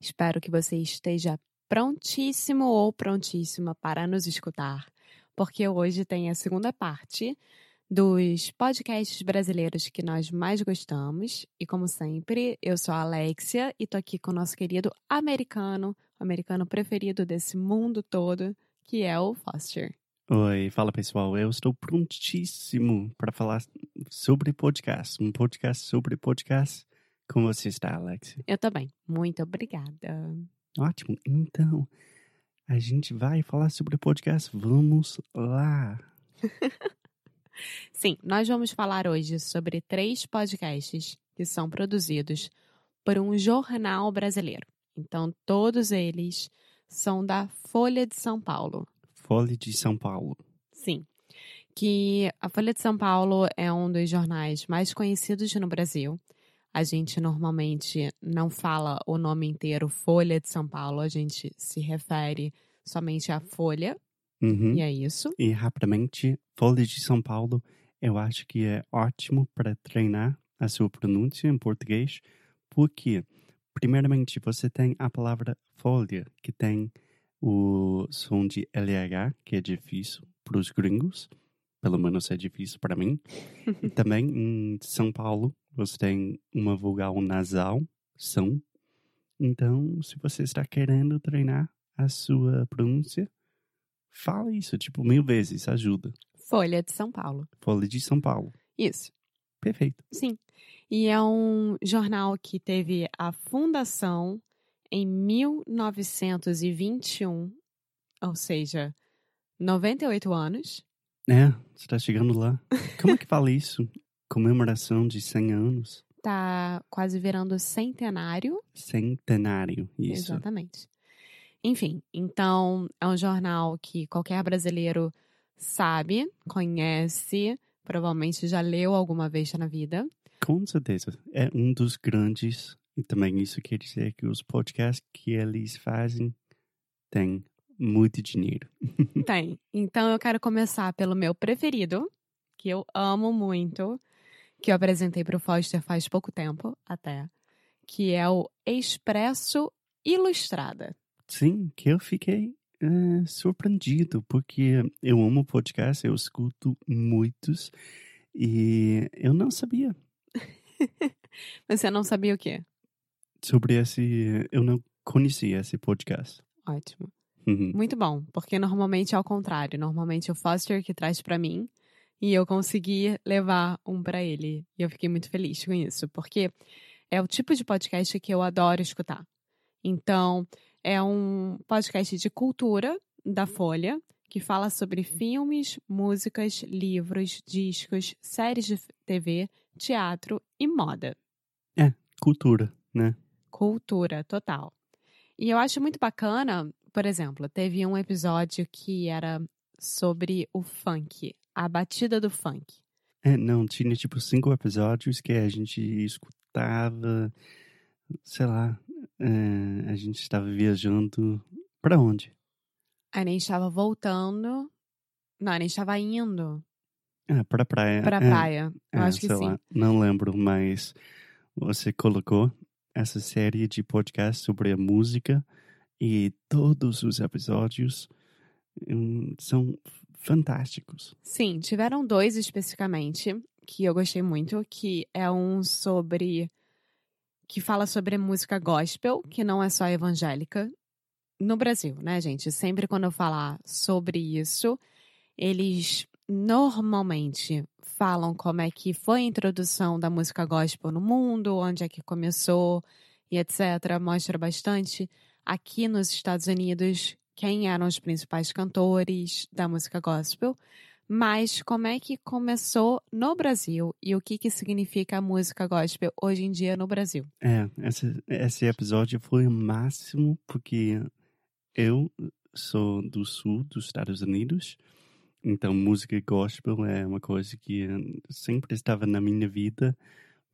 Espero que você esteja prontíssimo ou prontíssima para nos escutar, porque hoje tem a segunda parte dos podcasts brasileiros que nós mais gostamos. E como sempre, eu sou a Alexia e tô aqui com o nosso querido americano, o americano preferido desse mundo todo, que é o Foster. Oi, fala pessoal, eu estou prontíssimo para falar sobre podcast, um podcast sobre podcast. Como você está, Alex? Eu também. Muito obrigada. Ótimo. Então, a gente vai falar sobre podcast. Vamos lá. Sim, nós vamos falar hoje sobre três podcasts que são produzidos por um jornal brasileiro. Então, todos eles são da Folha de São Paulo. Folha de São Paulo. Sim. Que a Folha de São Paulo é um dos jornais mais conhecidos no Brasil. A gente normalmente não fala o nome inteiro Folha de São Paulo, a gente se refere somente à Folha. Uhum. E é isso. E rapidamente, Folha de São Paulo, eu acho que é ótimo para treinar a sua pronúncia em português, porque, primeiramente, você tem a palavra folha, que tem o som de LH, que é difícil para os gringos, pelo menos é difícil para mim. e também em São Paulo, você tem uma vogal nasal, som. Então, se você está querendo treinar a sua pronúncia, fala isso, tipo, mil vezes, ajuda. Folha de São Paulo. Folha de São Paulo. Isso. Perfeito. Sim. E é um jornal que teve a fundação em 1921, ou seja, 98 anos. É, você está chegando lá. Como é que fala isso? Comemoração de 100 anos? Tá quase virando centenário. Centenário, isso. Exatamente. Enfim, então é um jornal que qualquer brasileiro sabe, conhece, provavelmente já leu alguma vez na vida. Com certeza. É um dos grandes, e também isso quer dizer que os podcasts que eles fazem têm muito dinheiro. Tem. Então eu quero começar pelo meu preferido, que eu amo muito, que eu apresentei para o Foster faz pouco tempo até, que é o Expresso Ilustrada. Sim, que eu fiquei é, surpreendido, porque eu amo podcast, eu escuto muitos e eu não sabia Você não sabia o quê? sobre esse. Eu não conhecia esse podcast. Ótimo. Uhum. Muito bom, porque normalmente é ao contrário. Normalmente é o Foster que traz para mim e eu consegui levar um para ele. E eu fiquei muito feliz com isso, porque é o tipo de podcast que eu adoro escutar. Então, é um podcast de cultura da Folha que fala sobre filmes, músicas, livros, discos, séries de TV, teatro e moda. Cultura, né? Cultura total. E eu acho muito bacana, por exemplo, teve um episódio que era sobre o funk, a batida do funk. É, não, tinha tipo cinco episódios que a gente escutava, sei lá, é, a gente estava viajando pra onde? A gente estava voltando. Não, a gente estava indo Ah, pra praia. pra é, praia. Eu é, acho que sim. lá, não lembro, mas você colocou essa série de podcasts sobre a música e todos os episódios hum, são fantásticos. Sim, tiveram dois especificamente que eu gostei muito, que é um sobre que fala sobre música gospel, que não é só evangélica no Brasil, né, gente? Sempre quando eu falar sobre isso, eles normalmente falam como é que foi a introdução da música gospel no mundo, onde é que começou e etc. Mostra bastante aqui nos Estados Unidos quem eram os principais cantores da música gospel, mas como é que começou no Brasil e o que, que significa a música gospel hoje em dia no Brasil. É, esse, esse episódio foi o máximo porque eu sou do sul dos Estados Unidos então, música gospel é uma coisa que sempre estava na minha vida,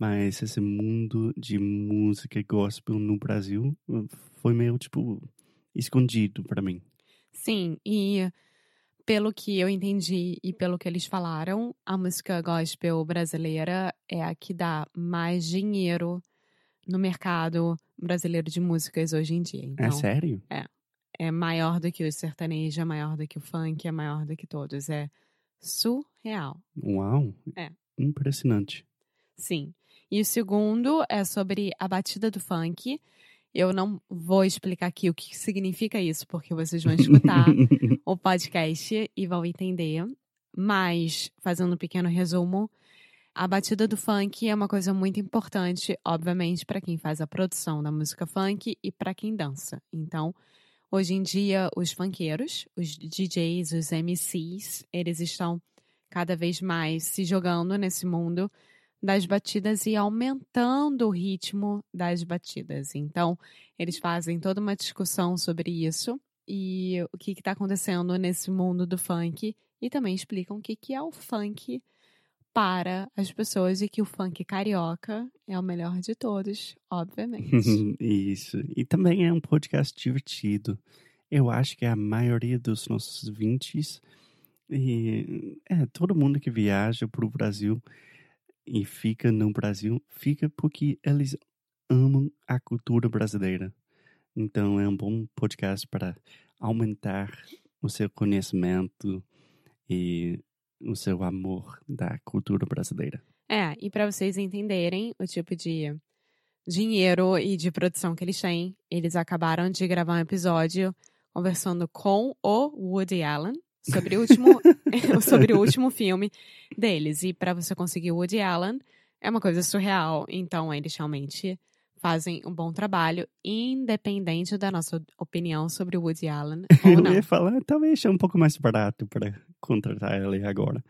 mas esse mundo de música gospel no Brasil foi meio, tipo, escondido para mim. Sim, e pelo que eu entendi e pelo que eles falaram, a música gospel brasileira é a que dá mais dinheiro no mercado brasileiro de músicas hoje em dia. É então, é sério? É é maior do que o sertanejo, é maior do que o funk, é maior do que todos. É surreal. Uau! É. Impressionante. Sim. E o segundo é sobre a batida do funk. Eu não vou explicar aqui o que significa isso, porque vocês vão escutar o podcast e vão entender. Mas, fazendo um pequeno resumo, a batida do funk é uma coisa muito importante, obviamente, para quem faz a produção da música funk e para quem dança. Então, Hoje em dia, os funkeiros, os DJs, os MCs, eles estão cada vez mais se jogando nesse mundo das batidas e aumentando o ritmo das batidas. Então, eles fazem toda uma discussão sobre isso e o que está acontecendo nesse mundo do funk e também explicam o que, que é o funk para as pessoas e que o funk carioca é o melhor de todos, obviamente. Isso. E também é um podcast divertido. Eu acho que a maioria dos nossos vintes e é todo mundo que viaja para o Brasil e fica no Brasil fica porque eles amam a cultura brasileira. Então é um bom podcast para aumentar o seu conhecimento e o seu amor da cultura brasileira. É, e para vocês entenderem o tipo de dinheiro e de produção que eles têm, eles acabaram de gravar um episódio conversando com o Woody Allen sobre o último, sobre o último filme deles. E para você conseguir o Woody Allen é uma coisa surreal. Então eles realmente fazem um bom trabalho, independente da nossa opinião sobre o Woody Allen. Ou não. Eu ia falar, talvez é um pouco mais barato para contratar ele agora.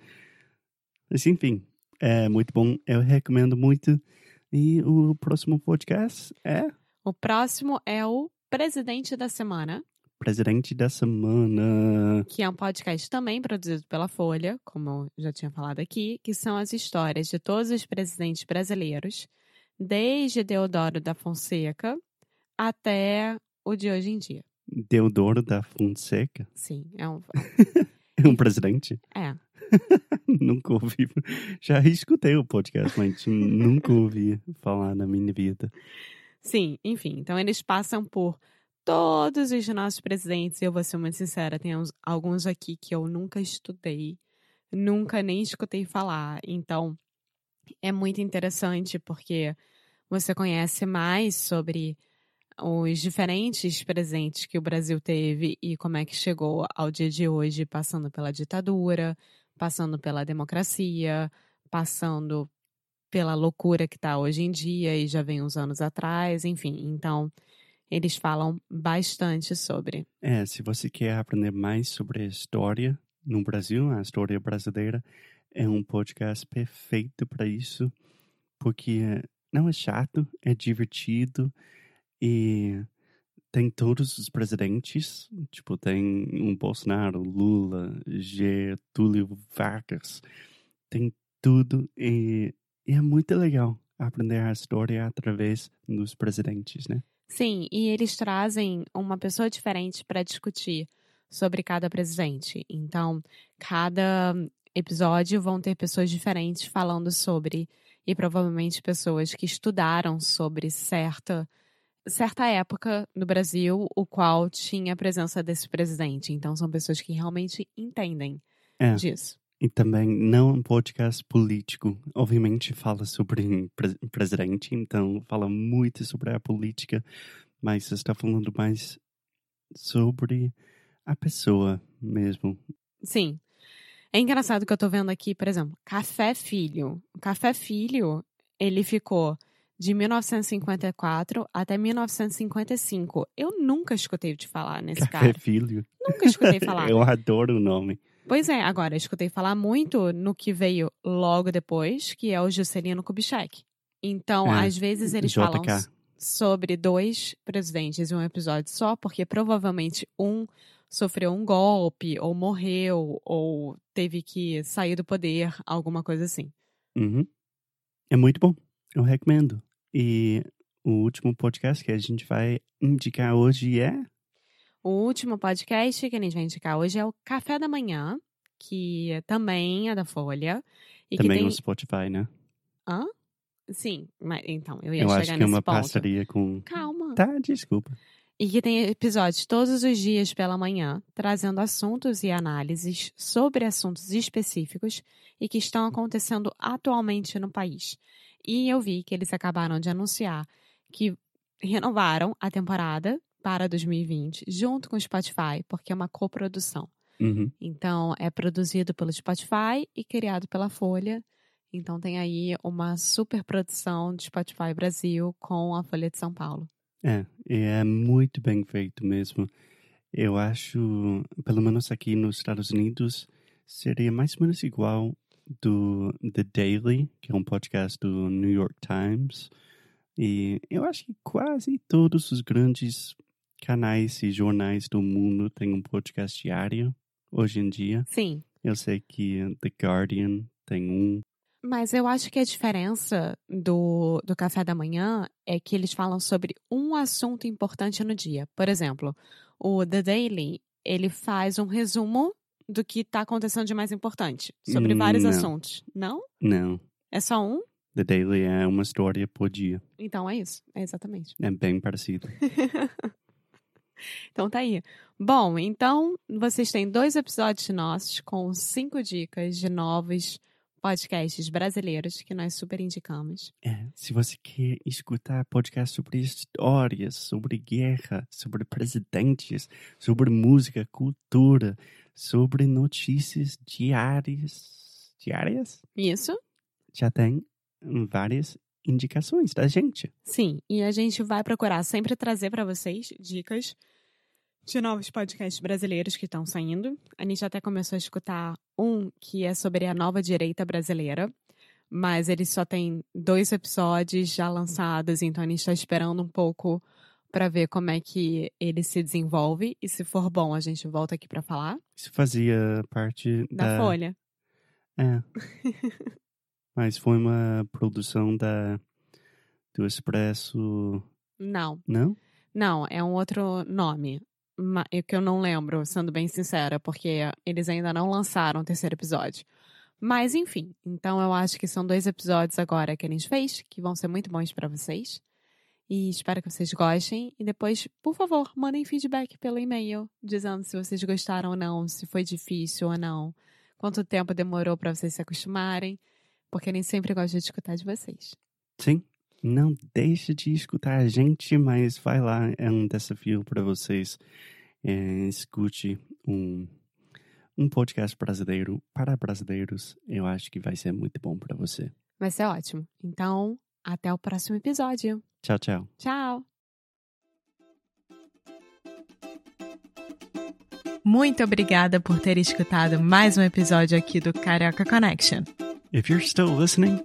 Mas enfim, é muito bom. Eu recomendo muito. E o próximo podcast é? O próximo é o Presidente da Semana. Presidente da Semana. Que é um podcast também produzido pela Folha, como eu já tinha falado aqui, que são as histórias de todos os presidentes brasileiros desde Deodoro da Fonseca até o de hoje em dia. Deodoro da Fonseca? Sim, é um. é um presidente? É. nunca ouvi. Já escutei o podcast, mas nunca ouvi falar na minha vida. Sim, enfim. Então eles passam por todos os nossos presidentes. Eu vou ser muito sincera, tem alguns aqui que eu nunca estudei, nunca nem escutei falar. Então é muito interessante porque você conhece mais sobre os diferentes presentes que o Brasil teve e como é que chegou ao dia de hoje, passando pela ditadura, passando pela democracia, passando pela loucura que está hoje em dia e já vem uns anos atrás, enfim. Então, eles falam bastante sobre. É, se você quer aprender mais sobre a história no Brasil, a história brasileira, é um podcast perfeito para isso, porque não é chato, é divertido e tem todos os presidentes, tipo, tem um Bolsonaro, Lula, Getúlio Vargas, tem tudo e, e, é muito legal aprender a história através dos presidentes, né? Sim, e eles trazem uma pessoa diferente para discutir sobre cada presidente. Então, cada episódio vão ter pessoas diferentes falando sobre e provavelmente pessoas que estudaram sobre certa certa época no Brasil o qual tinha a presença desse presidente. Então são pessoas que realmente entendem é. disso. E também não é um podcast político. Obviamente fala sobre pre presidente, então fala muito sobre a política, mas está falando mais sobre a pessoa mesmo. Sim. É engraçado que eu tô vendo aqui, por exemplo, Café Filho. O Café Filho, ele ficou de 1954 até 1955. Eu nunca escutei te falar nesse Café cara. Filho. Nunca escutei falar. Eu adoro o nome. Pois é, agora, escutei falar muito no que veio logo depois, que é o Juscelino Kubitschek. Então, É, às vezes eles JK. falam sobre dois presidentes em um episódio só, porque provavelmente um sofreu um golpe, ou morreu, ou teve que sair do poder, alguma coisa assim. Uhum. É muito bom. Eu recomendo. E o último podcast que a gente vai indicar hoje é. O último podcast que a gente vai indicar hoje é o Café da Manhã, que também é da Folha. E também que tem... no Spotify, né? Sim, mas então, eu ia Eu chegar acho que é nesse uma ponto. parceria com. Calma. Tá, desculpa. E que tem episódios todos os dias pela manhã, trazendo assuntos e análises sobre assuntos específicos e que estão acontecendo atualmente no país. E eu vi que eles acabaram de anunciar que renovaram a temporada para 2020 junto com o Spotify, porque é uma coprodução. Uhum. Então, é produzido pelo Spotify e criado pela Folha. Então, tem aí uma super produção de Spotify Brasil com a Folha de São Paulo. É, e é muito bem feito mesmo. Eu acho, pelo menos aqui nos Estados Unidos, seria mais ou menos igual do The Daily, que é um podcast do New York Times. E eu acho que quase todos os grandes canais e jornais do mundo têm um podcast diário hoje em dia. Sim, Eu sei que The Guardian tem um. Mas eu acho que a diferença do, do café da manhã é que eles falam sobre um assunto importante no dia. Por exemplo, o The Daily, ele faz um resumo do que está acontecendo de mais importante, sobre Hum, vários não. assuntos. Não? Não, É só um? The Daily é uma história por dia. Então é isso. É exatamente. É bem parecido. Então tá aí. Bom, então vocês têm dois episódios nossos com cinco dicas de novos podcasts brasileiros que nós super indicamos. É, se você quer escutar podcast sobre histórias, sobre guerra, sobre presidentes, sobre música, cultura, sobre notícias diárias, diárias, Isso? já tem várias indicações da gente. Sim, e a gente vai procurar sempre trazer para vocês dicas de novos podcasts brasileiros que estão saindo. A gente até começou a escutar um que é sobre a nova direita brasileira, mas ele só tem dois episódios já lançados, então a gente está esperando um pouco para ver como é que ele se desenvolve e se for bom a gente volta aqui para falar Isso fazia parte da da, Folha. É. Mas foi uma produção da do Expresso, Não, não? não, é um outro nome. É que eu não lembro, sendo bem sincera, porque eles ainda não lançaram o terceiro episódio. Mas enfim, então eu acho que são dois episódios agora que a gente fez, que vão ser muito bons pra vocês. E espero que vocês gostem. E depois, por favor, mandem feedback pelo e-mail, dizendo se vocês gostaram ou não, se foi difícil ou não, quanto tempo demorou pra vocês se acostumarem, porque gente sempre gosta de escutar de vocês. Sim. Não deixe de escutar a gente, mas vai lá, é um desafio para vocês. É, escute um, um podcast brasileiro para brasileiros. Eu acho que vai ser muito bom para você. Vai ser ótimo. Então, até o próximo episódio. Tchau, tchau. Tchau! Muito obrigada por ter escutado mais um episódio aqui do Carioca Connection. If you're still listening,